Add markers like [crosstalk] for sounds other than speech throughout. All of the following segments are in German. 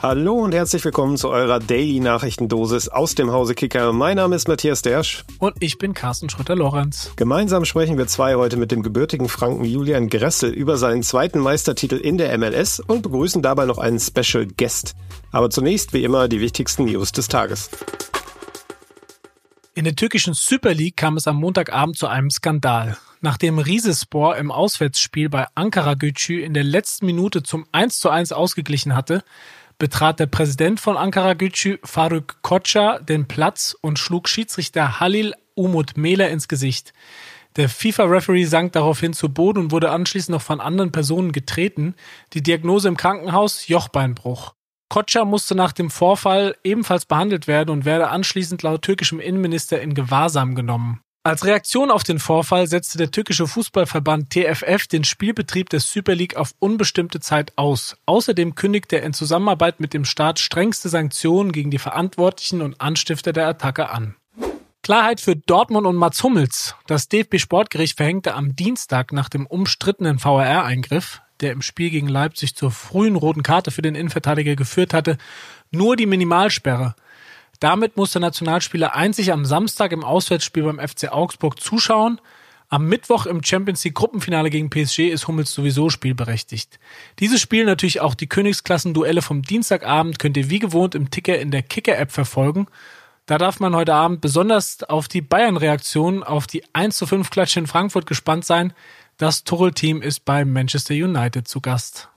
Hallo und herzlich willkommen zu eurer Daily Nachrichtendosis aus dem Hause Kicker. Mein Name ist Matthias Dersch. Und ich bin Carsten Schröter-Lorenz. Gemeinsam sprechen wir zwei heute mit dem gebürtigen Franken Julian Gressel über seinen zweiten Meistertitel in der MLS und begrüßen dabei noch einen Special Guest. Aber zunächst wie immer die wichtigsten News des Tages. In der türkischen Super League kam es am Montagabend zu einem Skandal. Nachdem Risespor im Auswärtsspiel bei Ankara Gücü in der letzten Minute zum 1:1 ausgeglichen hatte, betrat der Präsident von Ankara Gücü, Faruk Koca, den Platz und schlug Schiedsrichter Halil Umut Mehler ins Gesicht. Der FIFA-Referee sank daraufhin zu Boden und wurde anschließend noch von anderen Personen getreten. Die Diagnose im Krankenhaus Jochbeinbruch. Koca musste nach dem Vorfall ebenfalls behandelt werden und werde anschließend laut türkischem Innenminister in Gewahrsam genommen. Als Reaktion auf den Vorfall setzte der türkische Fußballverband TFF den Spielbetrieb der Super League auf unbestimmte Zeit aus. Außerdem kündigte er in Zusammenarbeit mit dem Staat strengste Sanktionen gegen die Verantwortlichen und Anstifter der Attacke an. Klarheit für Dortmund und Mats Hummels. Das DFB Sportgericht verhängte am Dienstag nach dem umstrittenen VAR-Eingriff, der im Spiel gegen Leipzig zur frühen roten Karte für den Innenverteidiger geführt hatte, nur die Minimalsperre – damit muss der Nationalspieler einzig am Samstag im Auswärtsspiel beim FC Augsburg zuschauen. Am Mittwoch im Champions League Gruppenfinale gegen PSG ist Hummels sowieso spielberechtigt. Dieses Spiel natürlich auch die Königsklassenduelle vom Dienstagabend könnt ihr wie gewohnt im Ticker in der Kicker-App verfolgen. Da darf man heute Abend besonders auf die Bayern-Reaktion auf die 1 zu 5 Klatsche in Frankfurt gespannt sein. Das Tuchel-Team ist bei Manchester United zu Gast.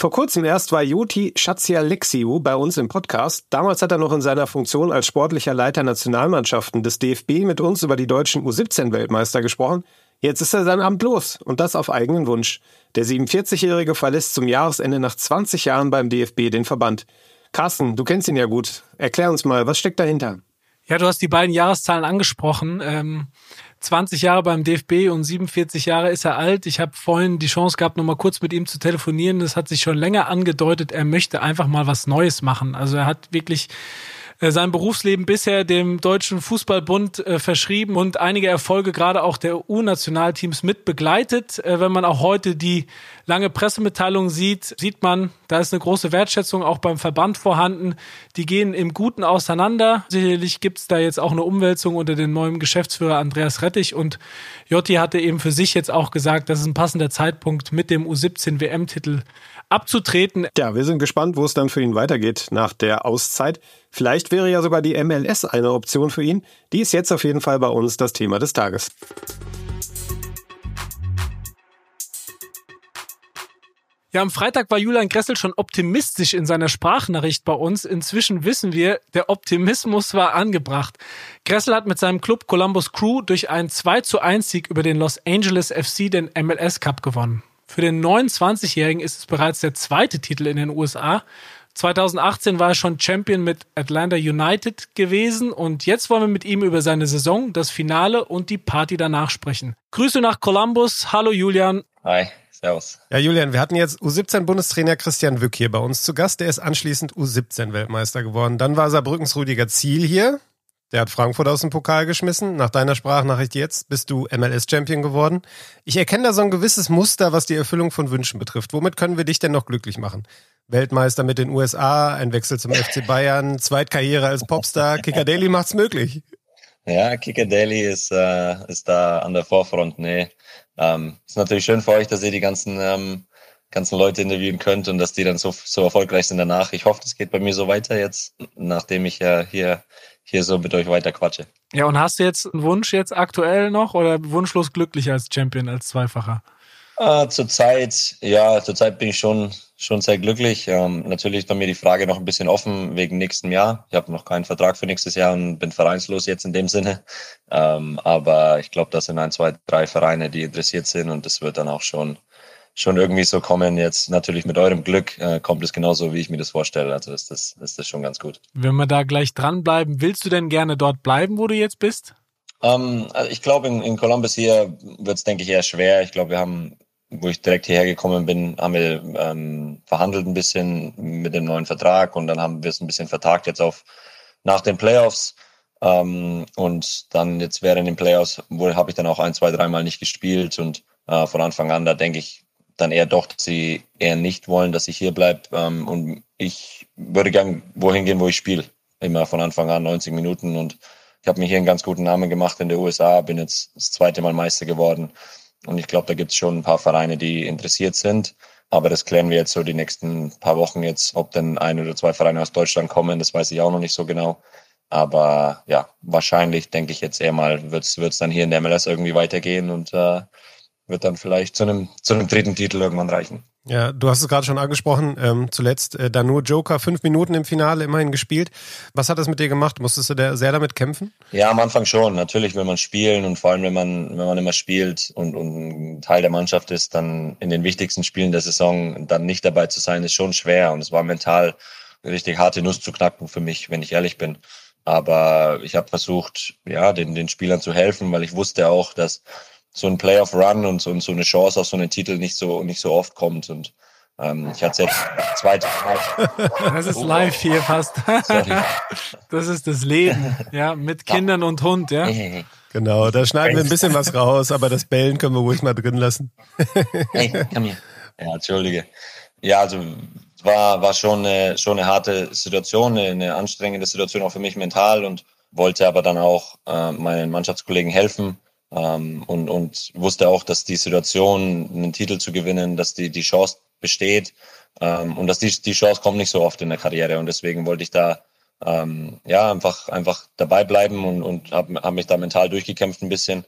Vor kurzem erst war Joti Schatzialexiou bei uns im Podcast. Damals hat er noch in seiner Funktion als sportlicher Leiter Nationalmannschaften des DFB mit uns über die deutschen U17-Weltmeister gesprochen. Jetzt ist er sein Amt los und das auf eigenen Wunsch. Der 47-Jährige verlässt zum Jahresende nach 20 Jahren beim DFB den Verband. Carsten, du kennst ihn ja gut. Erklär uns mal, was steckt dahinter? Ja, du hast die beiden Jahreszahlen angesprochen. Ähm 20 Jahre beim DFB und 47 Jahre ist er alt. Ich habe vorhin die Chance gehabt, noch mal kurz mit ihm zu telefonieren. Das hat sich schon länger angedeutet, er möchte einfach mal was Neues machen. Also er hat wirklich sein Berufsleben bisher dem Deutschen Fußballbund äh, verschrieben und einige Erfolge gerade auch der U-Nationalteams mit begleitet. Äh, wenn man auch heute die lange Pressemitteilung sieht, sieht man, da ist eine große Wertschätzung auch beim Verband vorhanden. Die gehen im Guten auseinander. Sicherlich gibt's da jetzt auch eine Umwälzung unter dem neuen Geschäftsführer Andreas Rettich und Jotti hatte eben für sich jetzt auch gesagt, das ist ein passender Zeitpunkt mit dem U17 WM-Titel abzutreten. Ja, wir sind gespannt, wo es dann für ihn weitergeht nach der Auszeit. Vielleicht wäre ja sogar die MLS eine Option für ihn. Die ist jetzt auf jeden Fall bei uns das Thema des Tages. Ja, am Freitag war Julian Gressel schon optimistisch in seiner Sprachnachricht bei uns. Inzwischen wissen wir, der Optimismus war angebracht. Gressel hat mit seinem Club Columbus Crew durch einen 2 zu 1 Sieg über den Los Angeles FC den MLS Cup gewonnen. Für den 29-Jährigen ist es bereits der zweite Titel in den USA. 2018 war er schon Champion mit Atlanta United gewesen und jetzt wollen wir mit ihm über seine Saison, das Finale und die Party danach sprechen. Grüße nach Columbus. Hallo Julian. Hi. Servus. Ja, Julian, wir hatten jetzt U17-Bundestrainer Christian Wück hier bei uns zu Gast. Der ist anschließend U17-Weltmeister geworden. Dann war Saarbrückens Rüdiger Ziel hier. Der hat Frankfurt aus dem Pokal geschmissen. Nach deiner Sprachnachricht jetzt bist du MLS-Champion geworden. Ich erkenne da so ein gewisses Muster, was die Erfüllung von Wünschen betrifft. Womit können wir dich denn noch glücklich machen? Weltmeister mit den USA, ein Wechsel zum FC [laughs] Bayern, Zweitkarriere als Popstar. Kicker Daily macht's möglich. Ja, Kicker Daily ist, äh, ist da an der Vorfront. Nee, ähm, ist natürlich schön für euch, dass ihr die ganzen ähm, ganzen Leute interviewen könnt und dass die dann so, so erfolgreich sind danach. Ich hoffe, es geht bei mir so weiter jetzt, nachdem ich ja hier hier so mit euch weiter quatsche. Ja, und hast du jetzt einen Wunsch jetzt aktuell noch oder wunschlos glücklich als Champion, als Zweifacher? Äh, zurzeit, ja, zurzeit bin ich schon, schon sehr glücklich. Ähm, natürlich ist bei mir die Frage noch ein bisschen offen wegen nächsten Jahr. Ich habe noch keinen Vertrag für nächstes Jahr und bin vereinslos jetzt in dem Sinne. Ähm, aber ich glaube, das sind ein, zwei, drei Vereine, die interessiert sind und das wird dann auch schon schon irgendwie so kommen. Jetzt natürlich mit eurem Glück äh, kommt es genauso, wie ich mir das vorstelle. Also ist das, ist das schon ganz gut. Wenn wir da gleich dranbleiben, willst du denn gerne dort bleiben, wo du jetzt bist? Ähm, also ich glaube, in, in Columbus hier wird es, denke ich, eher schwer. Ich glaube, wir haben, wo ich direkt hierher gekommen bin, haben wir ähm, verhandelt ein bisschen mit dem neuen Vertrag und dann haben wir es ein bisschen vertagt jetzt auf nach den Playoffs. Ähm, und dann jetzt während den Playoffs, habe ich dann auch ein, zwei, dreimal nicht gespielt und äh, von Anfang an, da denke ich, dann eher doch, dass sie eher nicht wollen, dass ich hier bleibe. Ähm, und ich würde gern wohin gehen, wo ich spiele. Immer von Anfang an 90 Minuten. Und ich habe mir hier einen ganz guten Namen gemacht in der USA, bin jetzt das zweite Mal Meister geworden. Und ich glaube, da gibt es schon ein paar Vereine, die interessiert sind. Aber das klären wir jetzt so die nächsten paar Wochen jetzt. Ob denn ein oder zwei Vereine aus Deutschland kommen, das weiß ich auch noch nicht so genau. Aber ja, wahrscheinlich denke ich jetzt eher mal, wird es dann hier in der MLS irgendwie weitergehen und äh, wird dann vielleicht zu einem, zu einem dritten Titel irgendwann reichen. Ja, du hast es gerade schon angesprochen, ähm, zuletzt äh, da nur Joker, fünf Minuten im Finale immerhin gespielt. Was hat das mit dir gemacht? Musstest du da sehr damit kämpfen? Ja, am Anfang schon. Natürlich will man spielen und vor allem, wenn man, wenn man immer spielt und, und ein Teil der Mannschaft ist, dann in den wichtigsten Spielen der Saison dann nicht dabei zu sein, ist schon schwer. Und es war mental richtig harte Nuss zu knacken für mich, wenn ich ehrlich bin. Aber ich habe versucht, ja, den, den Spielern zu helfen, weil ich wusste auch, dass so ein Playoff-Run und so, und so eine Chance auf so einen Titel nicht so, nicht so oft kommt. Und ähm, ich hatte jetzt zweite Mal. [laughs] Das ist live hier fast. [laughs] Das ist das Leben, ja, mit Kindern und Hund, ja. Genau, da schneiden wir ein bisschen was raus, aber das Bellen können wir ruhig mal drin lassen. [laughs] Hey, komm hier. Ja, entschuldige. Ja, also war, war schon eine, schon eine harte Situation, eine, eine anstrengende Situation auch für mich mental und wollte aber dann auch äh, meinen Mannschaftskollegen helfen ähm, und, und wusste auch, dass die Situation, einen Titel zu gewinnen, dass die, die Chance besteht. Ähm, und dass die, die Chance kommt nicht so oft in der Karriere. Und deswegen wollte ich da ähm, ja einfach einfach dabei bleiben und, und habe hab mich da mental durchgekämpft ein bisschen.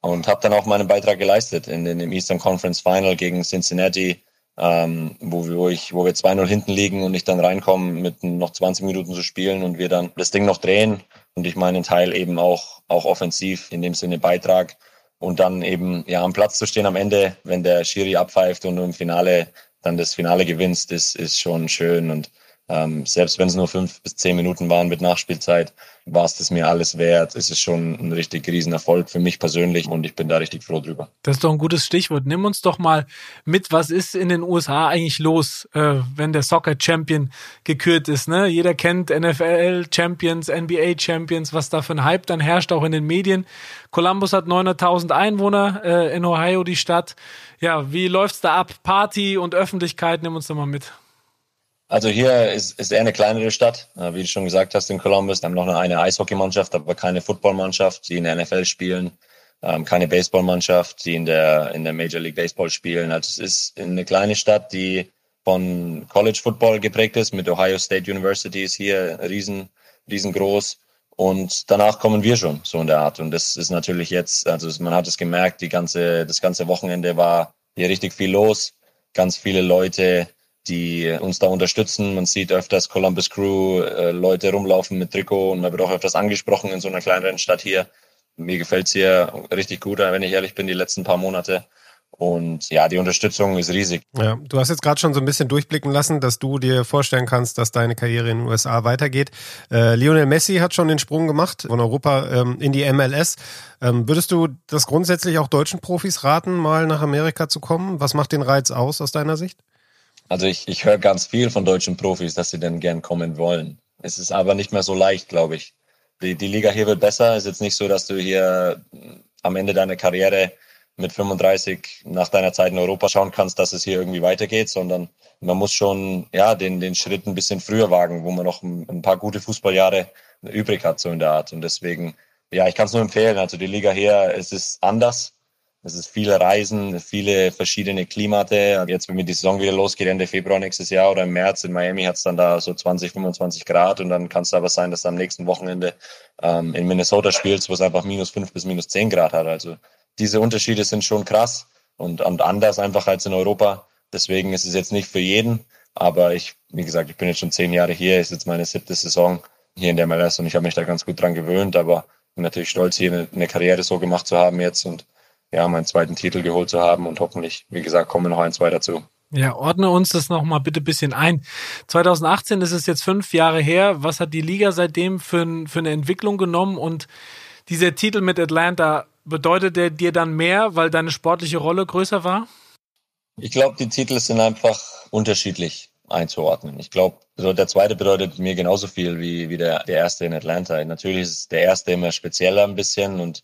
Und habe dann auch meinen Beitrag geleistet in, in dem Eastern Conference Final gegen Cincinnati, ähm, wo, wir, wo, ich, wo wir 2-0 hinten liegen und ich dann reinkomme mit noch 20 Minuten zu spielen und wir dann das Ding noch drehen und ich meinen Teil eben auch, auch offensiv in dem Sinne beitrag und dann eben ja am Platz zu stehen am Ende, wenn der Schiri abpfeift und du im Finale dann das Finale gewinnst, ist, ist schon schön und ähm, selbst wenn es nur fünf bis zehn Minuten waren mit Nachspielzeit, war es das mir alles wert. Es ist schon ein richtig Riesenerfolg für mich persönlich und ich bin da richtig froh drüber. Das ist doch ein gutes Stichwort. Nimm uns doch mal mit, was ist in den USA eigentlich los, äh, wenn der Soccer Champion gekürt ist. Ne? Jeder kennt NFL Champions, NBA Champions, was da für ein Hype dann herrscht, auch in den Medien. Columbus hat 900.000 Einwohner äh, in Ohio, die Stadt. Ja, wie läuft's da ab? Party und Öffentlichkeit, nimm uns doch mal mit. Also hier ist, ist eher eine kleinere Stadt, wie du schon gesagt hast in Columbus. Haben noch eine Eishockeymannschaft, aber keine Footballmannschaft, die in der NFL spielen, ähm, keine Baseballmannschaft, die in der in der Major League Baseball spielen. Also es ist eine kleine Stadt, die von College Football geprägt ist. Mit Ohio State University ist hier riesen riesengroß. Und danach kommen wir schon so in der Art. Und das ist natürlich jetzt, also man hat es gemerkt, die ganze das ganze Wochenende war hier richtig viel los, ganz viele Leute die uns da unterstützen. Man sieht öfters Columbus Crew, äh, Leute rumlaufen mit Trikot und man wird auch öfters angesprochen in so einer kleineren Stadt hier. Mir gefällt's hier richtig gut, wenn ich ehrlich bin, die letzten paar Monate. Und ja, die Unterstützung ist riesig. Ja, du hast jetzt gerade schon so ein bisschen durchblicken lassen, dass du dir vorstellen kannst, dass deine Karriere in den USA weitergeht. Äh, Lionel Messi hat schon den Sprung gemacht von Europa ähm, in die MLS. Ähm, würdest du das grundsätzlich auch deutschen Profis raten, mal nach Amerika zu kommen? Was macht den Reiz aus aus deiner Sicht? Also ich, ich höre ganz viel von deutschen Profis, dass sie denn gern kommen wollen. Es ist aber nicht mehr so leicht, glaube ich. Die, die Liga hier wird besser. Es ist jetzt nicht so, dass du hier am Ende deiner Karriere mit 35 nach deiner Zeit in Europa schauen kannst, dass es hier irgendwie weitergeht, sondern man muss schon ja den den Schritt ein bisschen früher wagen, wo man noch ein, ein paar gute Fußballjahre übrig hat so in der Art und deswegen ja ich kann es nur empfehlen. Also die Liga hier es ist anders. Es ist viele Reisen, viele verschiedene Klimate. Jetzt, wenn die Saison wieder losgeht, Ende Februar nächstes Jahr oder im März in Miami hat es dann da so 20, 25 Grad und dann kann es aber sein, dass du am nächsten Wochenende ähm, in Minnesota spielst, wo es einfach minus 5 bis minus 10 Grad hat. Also diese Unterschiede sind schon krass und, und anders einfach als in Europa. Deswegen ist es jetzt nicht für jeden. Aber ich, wie gesagt, ich bin jetzt schon zehn Jahre hier, ist jetzt meine siebte Saison hier in der MLS und ich habe mich da ganz gut dran gewöhnt, aber natürlich stolz, hier eine Karriere so gemacht zu haben jetzt und ja, meinen zweiten Titel geholt zu haben und hoffentlich, wie gesagt, kommen noch ein, zwei dazu. Ja, ordne uns das nochmal bitte ein bisschen ein. 2018 ist es jetzt fünf Jahre her. Was hat die Liga seitdem für, für eine Entwicklung genommen? Und dieser Titel mit Atlanta, bedeutet der dir dann mehr, weil deine sportliche Rolle größer war? Ich glaube, die Titel sind einfach unterschiedlich einzuordnen. Ich glaube, der zweite bedeutet mir genauso viel wie, wie der, der erste in Atlanta. Natürlich ist der erste immer spezieller ein bisschen und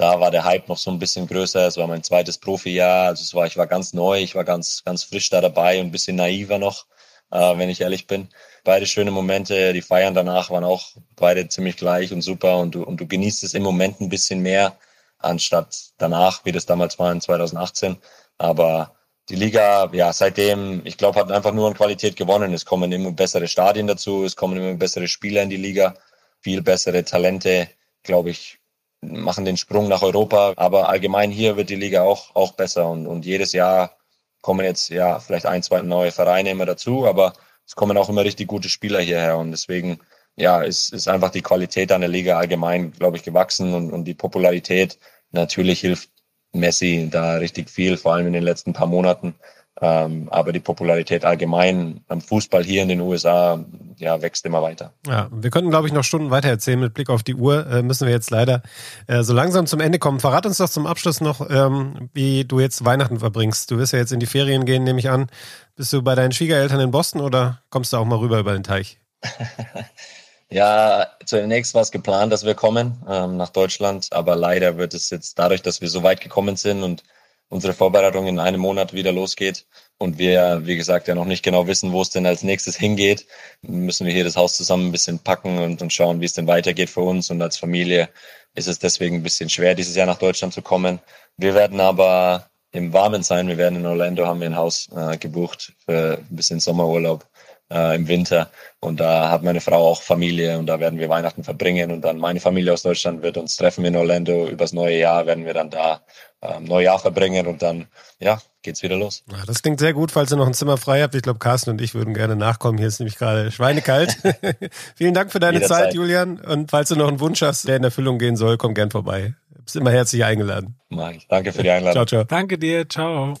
da war der Hype noch so ein bisschen größer. Es war mein zweites Profijahr, also es war, ich war ganz neu, ich war ganz, ganz frisch da dabei und ein bisschen naiver noch, äh, wenn ich ehrlich bin. Beide schöne Momente, die Feiern danach waren auch beide ziemlich gleich und super und du, und du genießt es im Moment ein bisschen mehr, anstatt danach, wie das damals war in 2018. Aber die Liga, ja, seitdem, ich glaube, hat einfach nur an Qualität gewonnen. Es kommen immer bessere Stadien dazu, es kommen immer bessere Spieler in die Liga, viel bessere Talente, glaube ich, machen den Sprung nach Europa. Aber allgemein hier wird die Liga auch, auch besser und, und jedes Jahr kommen jetzt ja vielleicht ein, zwei neue Vereine immer dazu, aber es kommen auch immer richtig gute Spieler hierher und deswegen ja, ist, ist einfach die Qualität an der Liga allgemein, glaube ich, gewachsen und, und die Popularität. Natürlich hilft Messi da richtig viel, vor allem in den letzten paar Monaten. Ähm, aber die Popularität allgemein am Fußball hier in den USA ja, wächst immer weiter. Ja, wir könnten, glaube ich, noch Stunden weiter erzählen. Mit Blick auf die Uhr äh, müssen wir jetzt leider äh, so langsam zum Ende kommen. Verrat uns doch zum Abschluss noch, ähm, wie du jetzt Weihnachten verbringst. Du wirst ja jetzt in die Ferien gehen, nehme ich an. Bist du bei deinen Schwiegereltern in Boston oder kommst du auch mal rüber über den Teich? [laughs] ja, zunächst war es geplant, dass wir kommen ähm, nach Deutschland, aber leider wird es jetzt dadurch, dass wir so weit gekommen sind und unsere Vorbereitung in einem Monat wieder losgeht und wir, wie gesagt, ja noch nicht genau wissen, wo es denn als nächstes hingeht, müssen wir hier das Haus zusammen ein bisschen packen und, und schauen, wie es denn weitergeht für uns. Und als Familie ist es deswegen ein bisschen schwer, dieses Jahr nach Deutschland zu kommen. Wir werden aber im Warmen sein. Wir werden in Orlando, haben wir ein Haus äh, gebucht für ein bisschen Sommerurlaub äh, im Winter. Und da hat meine Frau auch Familie und da werden wir Weihnachten verbringen. Und dann meine Familie aus Deutschland wird uns treffen in Orlando. Übers neue Jahr werden wir dann da ähm, Neujahr verbringen und dann, ja, geht's wieder los. Ja, das klingt sehr gut, falls ihr noch ein Zimmer frei habt. Ich glaube, Carsten und ich würden gerne nachkommen. Hier ist nämlich gerade schweinekalt. [laughs] Vielen Dank für deine Jederzeit. Zeit, Julian. Und falls du noch einen Wunsch hast, der in Erfüllung gehen soll, komm gern vorbei. Du bist immer herzlich eingeladen. Mach ich. Danke für die Einladung. Ciao, ciao. Danke dir. Ciao.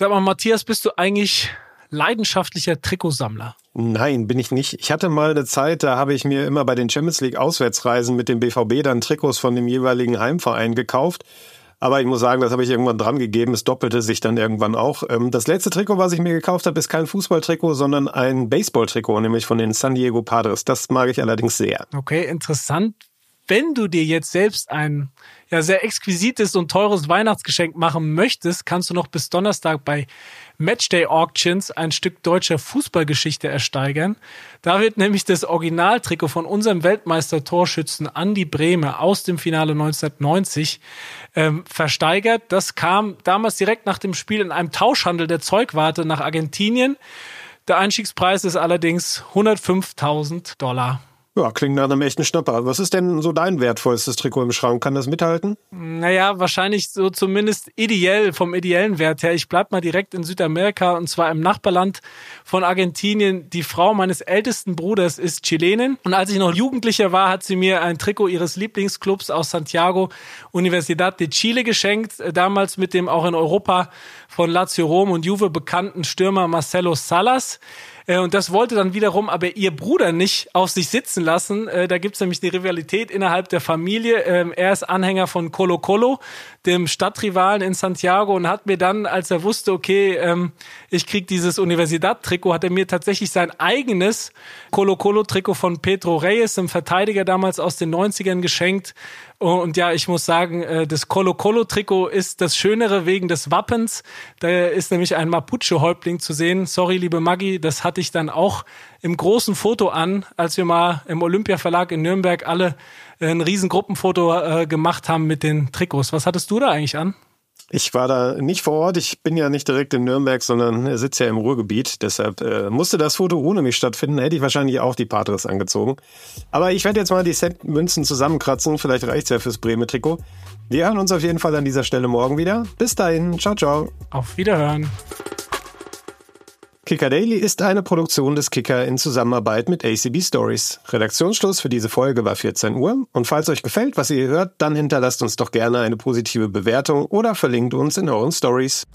Sag mal, Matthias, bist du eigentlich leidenschaftlicher Trikotsammler? Nein, bin ich nicht. Ich hatte mal eine Zeit, da habe ich mir immer bei den Champions League Auswärtsreisen mit dem BVB dann Trikots von dem jeweiligen Heimverein gekauft. Aber ich muss sagen, das habe ich irgendwann dran gegeben. Es doppelte sich dann irgendwann auch. Ähm, das letzte Trikot, was ich mir gekauft habe, ist kein Fußballtrikot, sondern ein Baseballtrikot, nämlich von den San Diego Padres. Das mag ich allerdings sehr. Okay, interessant. Wenn du dir jetzt selbst ein ja, sehr exquisites und teures Weihnachtsgeschenk machen möchtest, kannst du noch bis Donnerstag bei Matchday Auctions ein Stück deutscher Fußballgeschichte ersteigern. Da wird nämlich das Originaltrikot von unserem Weltmeister-Torschützen Andy Brehme aus dem Finale 1990 ähm, versteigert. Das kam damals direkt nach dem Spiel in einem Tauschhandel der Zeugwarte nach Argentinien. Der Einstiegspreis ist allerdings 105.000 Dollar. Ja, klingt nach einem echten Schnapper. Was ist denn so dein wertvollstes Trikot im Schrank? Kann das mithalten? Naja, wahrscheinlich so zumindest ideell, vom ideellen Wert her. Ich bleib mal direkt in Südamerika und zwar im Nachbarland von Argentinien. Die Frau meines ältesten Bruders ist Chilenin und als ich noch Jugendlicher war, hat sie mir ein Trikot ihres Lieblingsclubs aus Santiago, Universidad de Chile geschenkt. Äh, damals mit dem auch in Europa von Lazio Rom und Juve bekannten Stürmer Marcelo Salas. Äh, und das wollte dann wiederum aber ihr Bruder nicht auf sich sitzen lassen. Äh, da gibt's nämlich eine Rivalität innerhalb der Familie. Ähm, er ist Anhänger von Colo Colo, dem Stadtrivalen in Santiago, und hat mir dann, als er wusste, okay, ähm, ich krieg dieses Universidad-Trikot, hat er mir tatsächlich sein eigenes Colo Colo-Trikot von Pedro Reyes, einem Verteidiger damals aus den 90ern, geschenkt. Und ja, ich muss sagen, äh, das Colo Colo Trikot ist das Schönere wegen des Wappens. Da ist nämlich ein Mapuche-Häuptling zu sehen. Sorry, liebe Maggi, das hatte ich dann auch im großen Foto an, als wir mal im Olympia Verlag in Nürnberg alle ein riesen Gruppenfoto äh, gemacht haben mit den Trikots. Was hattest du da eigentlich an? Ich war da nicht vor Ort. Ich bin ja nicht direkt in Nürnberg, sondern sitze ja im Ruhrgebiet. Deshalb äh, musste das Foto ohne mich stattfinden. Hätte ich wahrscheinlich auch die Patres angezogen. Aber ich werde jetzt mal die Cent-Münzen zusammenkratzen. Vielleicht reicht's ja fürs Bremen-Trikot. Wir hören uns auf jeden Fall an dieser Stelle morgen wieder. Bis dahin. Ciao, ciao. Auf Wiederhören. Kicker Daily ist eine Produktion des Kicker in Zusammenarbeit mit ACB Stories. Redaktionsschluss für diese Folge war 14 Uhr. Und falls euch gefällt, was ihr hört, dann hinterlasst uns doch gerne eine positive Bewertung oder verlinkt uns in euren Stories.